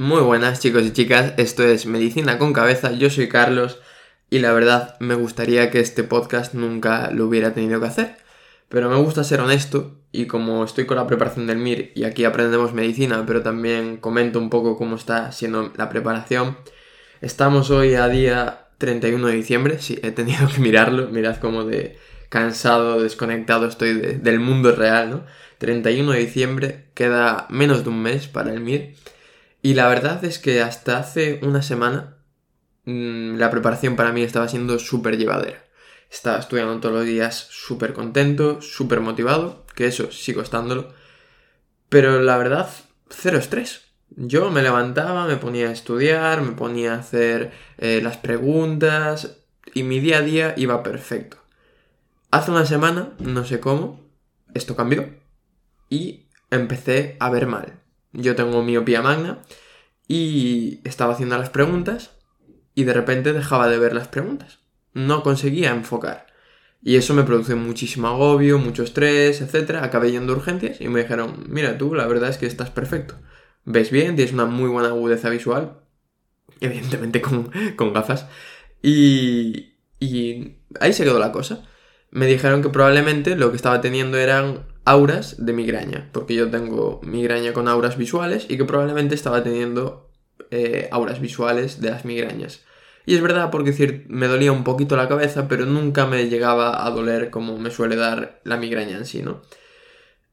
Muy buenas chicos y chicas, esto es Medicina con Cabeza, yo soy Carlos y la verdad me gustaría que este podcast nunca lo hubiera tenido que hacer, pero me gusta ser honesto y como estoy con la preparación del MIR y aquí aprendemos medicina, pero también comento un poco cómo está siendo la preparación, estamos hoy a día 31 de diciembre, sí, he tenido que mirarlo, mirad como de cansado, desconectado estoy del mundo real, ¿no? 31 de diciembre, queda menos de un mes para el MIR y la verdad es que hasta hace una semana mmm, la preparación para mí estaba siendo súper llevadera. Estaba estudiando todos los días súper contento, súper motivado, que eso sigo estándolo. Pero la verdad, cero estrés. Yo me levantaba, me ponía a estudiar, me ponía a hacer eh, las preguntas y mi día a día iba perfecto. Hace una semana, no sé cómo, esto cambió y empecé a ver mal. Yo tengo miopía magna y estaba haciendo las preguntas y de repente dejaba de ver las preguntas. No conseguía enfocar. Y eso me produce muchísimo agobio, mucho estrés, etc. Acabé yendo urgencias y me dijeron, mira tú, la verdad es que estás perfecto. Ves bien, tienes una muy buena agudeza visual. Evidentemente con, con gafas. Y, y ahí se quedó la cosa. Me dijeron que probablemente lo que estaba teniendo eran auras de migraña, porque yo tengo migraña con auras visuales y que probablemente estaba teniendo eh, auras visuales de las migrañas. Y es verdad porque decir, me dolía un poquito la cabeza, pero nunca me llegaba a doler como me suele dar la migraña en sí, ¿no?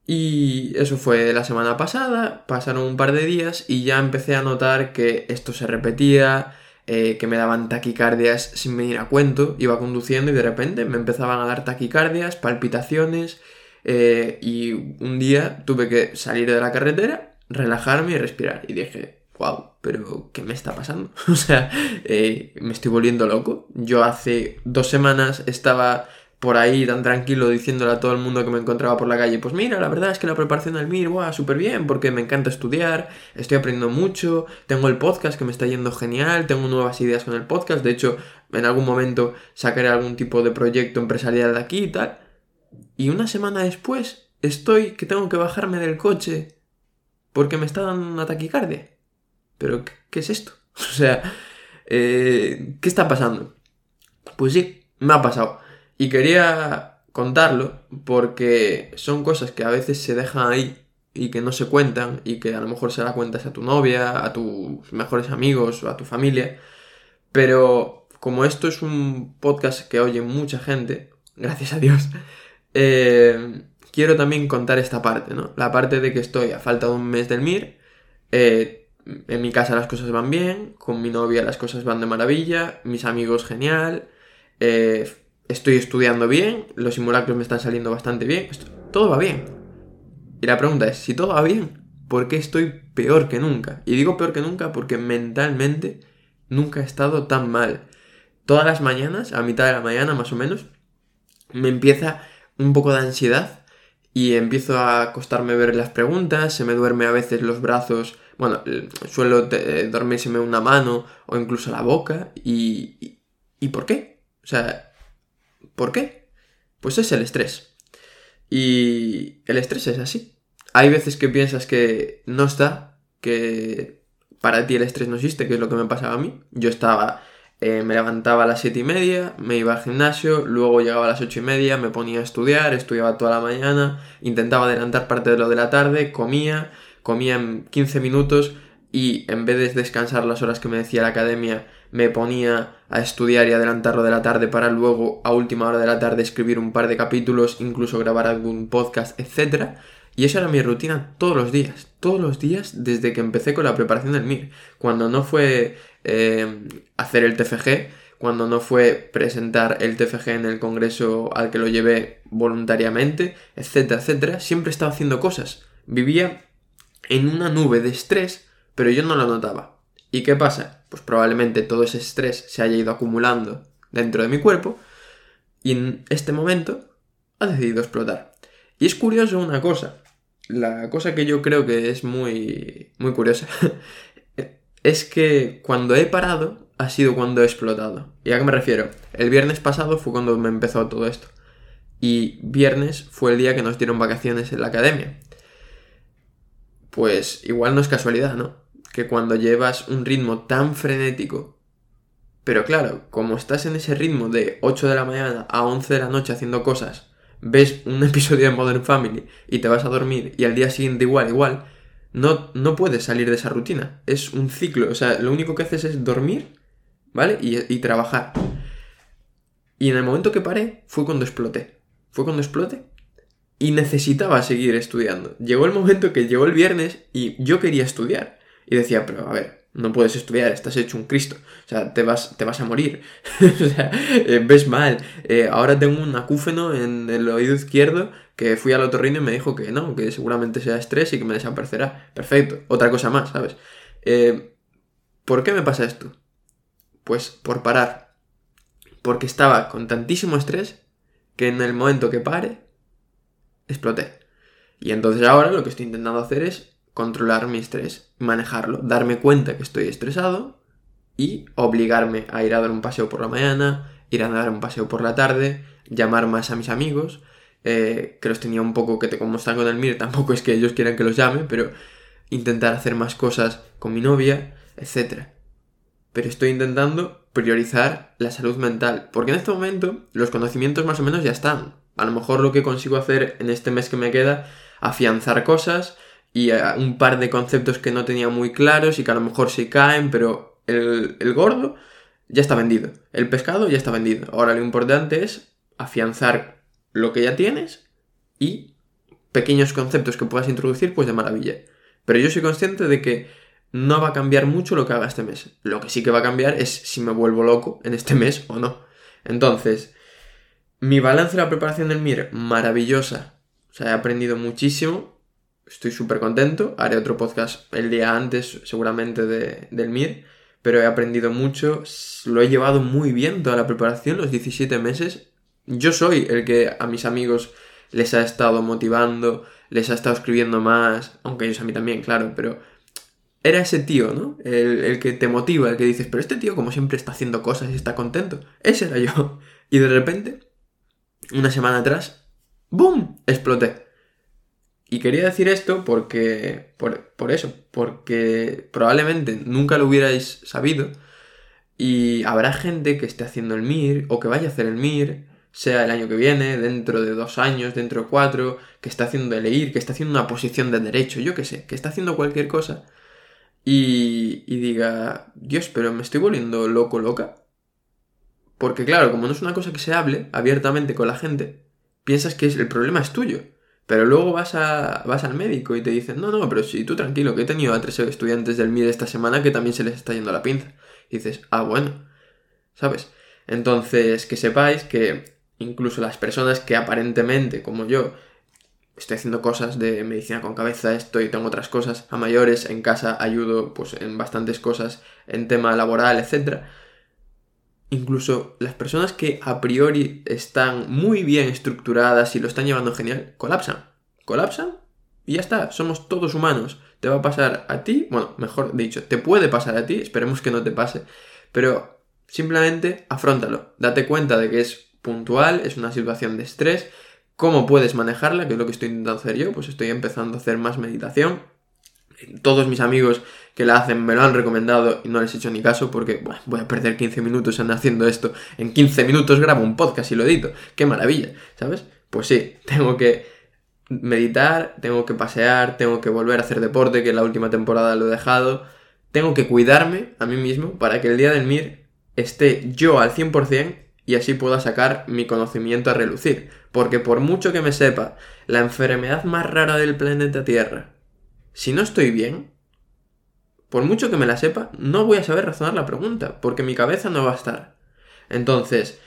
Y eso fue la semana pasada, pasaron un par de días y ya empecé a notar que esto se repetía, eh, que me daban taquicardias sin venir a cuento, iba conduciendo y de repente me empezaban a dar taquicardias, palpitaciones eh, y un día tuve que salir de la carretera, relajarme y respirar. Y dije, wow, pero ¿qué me está pasando? o sea, eh, me estoy volviendo loco. Yo hace dos semanas estaba por ahí tan tranquilo diciéndole a todo el mundo que me encontraba por la calle, pues mira, la verdad es que la preparación del MIR, wow, súper bien, porque me encanta estudiar, estoy aprendiendo mucho, tengo el podcast que me está yendo genial, tengo nuevas ideas con el podcast, de hecho, en algún momento sacaré algún tipo de proyecto empresarial de aquí y tal. Y una semana después estoy que tengo que bajarme del coche porque me está dando una taquicardia. Pero, ¿qué, es esto? O sea, eh, ¿qué está pasando? Pues sí, me ha pasado. Y quería contarlo porque son cosas que a veces se dejan ahí y que no se cuentan y que a lo mejor se la cuentas a tu novia, a tus mejores amigos o a tu familia. Pero como esto es un podcast que oye mucha gente, gracias a Dios, eh, quiero también contar esta parte, ¿no? La parte de que estoy a falta de un mes del MIR, eh, en mi casa las cosas van bien, con mi novia las cosas van de maravilla, mis amigos genial, eh, estoy estudiando bien, los simulacros me están saliendo bastante bien, todo va bien. Y la pregunta es, si todo va bien, ¿por qué estoy peor que nunca? Y digo peor que nunca porque mentalmente nunca he estado tan mal. Todas las mañanas, a mitad de la mañana más o menos, me empieza un poco de ansiedad y empiezo a acostarme ver las preguntas, se me duerme a veces los brazos, bueno, suelo eh, dormírseme una mano o incluso la boca y, y, ¿y por qué? O sea, ¿Por qué? Pues es el estrés. Y el estrés es así. Hay veces que piensas que no está, que para ti el estrés no existe, que es lo que me pasaba a mí. Yo estaba, eh, me levantaba a las siete y media, me iba al gimnasio, luego llegaba a las ocho y media, me ponía a estudiar, estudiaba toda la mañana, intentaba adelantar parte de lo de la tarde, comía, comía en 15 minutos y en vez de descansar las horas que me decía la academia, me ponía a estudiar y adelantarlo de la tarde para luego a última hora de la tarde escribir un par de capítulos, incluso grabar algún podcast, etc. Y esa era mi rutina todos los días, todos los días desde que empecé con la preparación del MIR. Cuando no fue eh, hacer el TFG, cuando no fue presentar el TFG en el congreso al que lo llevé voluntariamente, etcétera, etcétera, siempre estaba haciendo cosas. Vivía en una nube de estrés, pero yo no lo notaba. ¿Y qué pasa? Pues probablemente todo ese estrés se haya ido acumulando dentro de mi cuerpo y en este momento ha decidido explotar. Y es curioso una cosa, la cosa que yo creo que es muy, muy curiosa, es que cuando he parado ha sido cuando he explotado. ¿Y a qué me refiero? El viernes pasado fue cuando me empezó todo esto. Y viernes fue el día que nos dieron vacaciones en la academia. Pues igual no es casualidad, ¿no? que cuando llevas un ritmo tan frenético, pero claro, como estás en ese ritmo de 8 de la mañana a 11 de la noche haciendo cosas, ves un episodio de Modern Family y te vas a dormir y al día siguiente igual, igual, no, no puedes salir de esa rutina. Es un ciclo, o sea, lo único que haces es dormir, ¿vale? Y, y trabajar. Y en el momento que paré fue cuando exploté. Fue cuando exploté y necesitaba seguir estudiando. Llegó el momento que llegó el viernes y yo quería estudiar. Y decía, pero a ver, no puedes estudiar, estás hecho un Cristo. O sea, te vas, te vas a morir. o sea, eh, ves mal. Eh, ahora tengo un acúfeno en el oído izquierdo que fui al otorrino y me dijo que no, que seguramente sea estrés y que me desaparecerá. Perfecto. Otra cosa más, ¿sabes? Eh, ¿Por qué me pasa esto? Pues por parar. Porque estaba con tantísimo estrés que en el momento que pare, exploté. Y entonces ahora lo que estoy intentando hacer es controlar mi estrés, manejarlo, darme cuenta que estoy estresado y obligarme a ir a dar un paseo por la mañana, ir a dar un paseo por la tarde, llamar más a mis amigos, eh, que los tenía un poco, que te, como están con el MIR, tampoco es que ellos quieran que los llame, pero intentar hacer más cosas con mi novia, etc. Pero estoy intentando priorizar la salud mental, porque en este momento los conocimientos más o menos ya están. A lo mejor lo que consigo hacer en este mes que me queda, afianzar cosas, y eh, un par de conceptos que no tenía muy claros y que a lo mejor se caen, pero el, el gordo ya está vendido. El pescado ya está vendido. Ahora lo importante es afianzar lo que ya tienes y pequeños conceptos que puedas introducir, pues de maravilla. Pero yo soy consciente de que no va a cambiar mucho lo que haga este mes. Lo que sí que va a cambiar es si me vuelvo loco en este mes o no. Entonces, mi balance de la preparación del MIR, maravillosa. O sea, he aprendido muchísimo estoy súper contento. Haré otro podcast el día antes, seguramente, de, del MIR. Pero he aprendido mucho. Lo he llevado muy bien toda la preparación, los 17 meses. Yo soy el que a mis amigos les ha estado motivando, les ha estado escribiendo más, aunque ellos a mí también, claro, pero era ese tío, ¿no? El, el, que te motiva, el que dices, pero este tío como siempre está haciendo cosas y está contento. Ese era yo. Y de repente, una semana atrás, ¡boom! Exploté. Y quería decir esto porque. Por, eso, porque probablemente nunca lo hubierais sabido. Y habrá gente que esté haciendo el MIR o que vaya a hacer el MIR, sea el año que viene, dentro de dos años, dentro de cuatro, que está haciendo el EIR, que está haciendo una posición de derecho, yo qué sé, que está haciendo cualquier cosa. Y, y diga, Dios, pero me estoy volviendo loco, loca. Porque claro, como no es una cosa que se hable abiertamente con la gente, piensas que el problema es tuyo. Pero luego vas, a, vas al médico y te dicen, no, no, pero si tú tranquilo, que he tenido a tres estudiantes del MIR esta semana que también se les está yendo la pinza. Y dices, ah, bueno, ¿sabes? Entonces, que sepáis que incluso las personas que aparentemente, como yo, estoy haciendo cosas de medicina con cabeza, estoy, tengo otras cosas a mayores, en casa ayudo pues en bastantes cosas en tema laboral, etc. Incluso las personas que a priori están muy bien estructuradas y lo están llevando genial, colapsan. Colapsan y ya está, somos todos humanos. Te va a pasar a ti, bueno, mejor dicho, te puede pasar a ti, esperemos que no te pase, pero simplemente afrontalo. Date cuenta de que es puntual, es una situación de estrés, cómo puedes manejarla, que es lo que estoy intentando hacer yo, pues estoy empezando a hacer más meditación. Todos mis amigos que la hacen me lo han recomendado y no les he hecho ni caso porque voy a perder 15 minutos en haciendo esto. En 15 minutos grabo un podcast y lo edito. ¡Qué maravilla! ¿Sabes? Pues sí, tengo que meditar, tengo que pasear, tengo que volver a hacer deporte, que la última temporada lo he dejado. Tengo que cuidarme a mí mismo para que el día del MIR esté yo al 100% y así pueda sacar mi conocimiento a relucir. Porque por mucho que me sepa la enfermedad más rara del planeta Tierra, si no estoy bien, por mucho que me la sepa, no voy a saber razonar la pregunta, porque mi cabeza no va a estar. Entonces,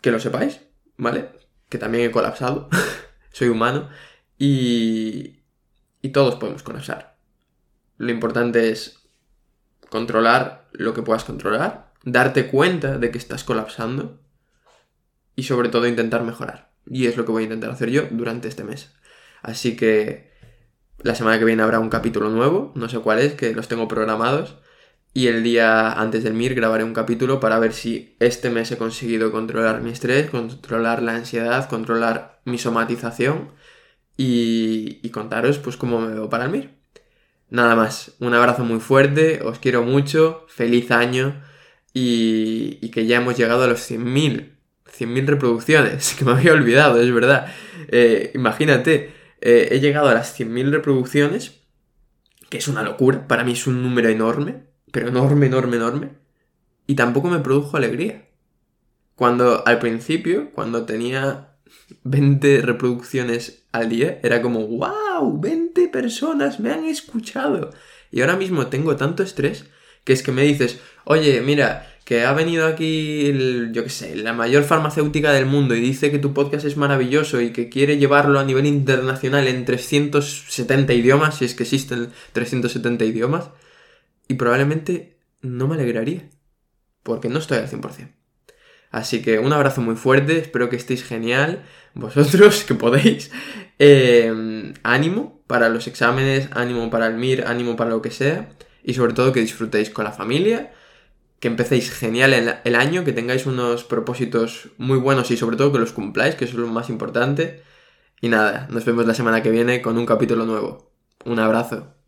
que lo sepáis, ¿vale? Que también he colapsado, soy humano, y, y todos podemos colapsar. Lo importante es controlar lo que puedas controlar, darte cuenta de que estás colapsando y sobre todo intentar mejorar. Y es lo que voy a intentar hacer yo durante este mes. Así que la semana que viene habrá un capítulo nuevo, no sé cuál es, que los tengo programados. Y el día antes del MIR grabaré un capítulo para ver si este mes he conseguido controlar mi estrés, controlar la ansiedad, controlar mi somatización y, y contaros pues cómo me veo para el MIR. Nada más, un abrazo muy fuerte, os quiero mucho, feliz año y, y que ya hemos llegado a los 100.000, 100.000 reproducciones, que me había olvidado, es verdad. Eh, imagínate, eh, he llegado a las 100.000 reproducciones, que es una locura, para mí es un número enorme, pero enorme, enorme, enorme, y tampoco me produjo alegría. Cuando al principio, cuando tenía 20 reproducciones al día, era como, wow, 20 personas me han escuchado. Y ahora mismo tengo tanto estrés que es que me dices, oye, mira, que ha venido aquí, el, yo qué sé, la mayor farmacéutica del mundo y dice que tu podcast es maravilloso y que quiere llevarlo a nivel internacional en 370 idiomas, si es que existen 370 idiomas, y probablemente no me alegraría, porque no estoy al 100%. Así que un abrazo muy fuerte, espero que estéis genial, vosotros que podéis. Eh, ánimo para los exámenes, ánimo para el MIR, ánimo para lo que sea, y sobre todo que disfrutéis con la familia que empecéis genial el, año, que tengáis unos propósitos muy buenos y sobre todo que los cumpláis, que eso es lo más importante. Y nada, nos vemos la semana que viene con un capítulo nuevo. Un abrazo.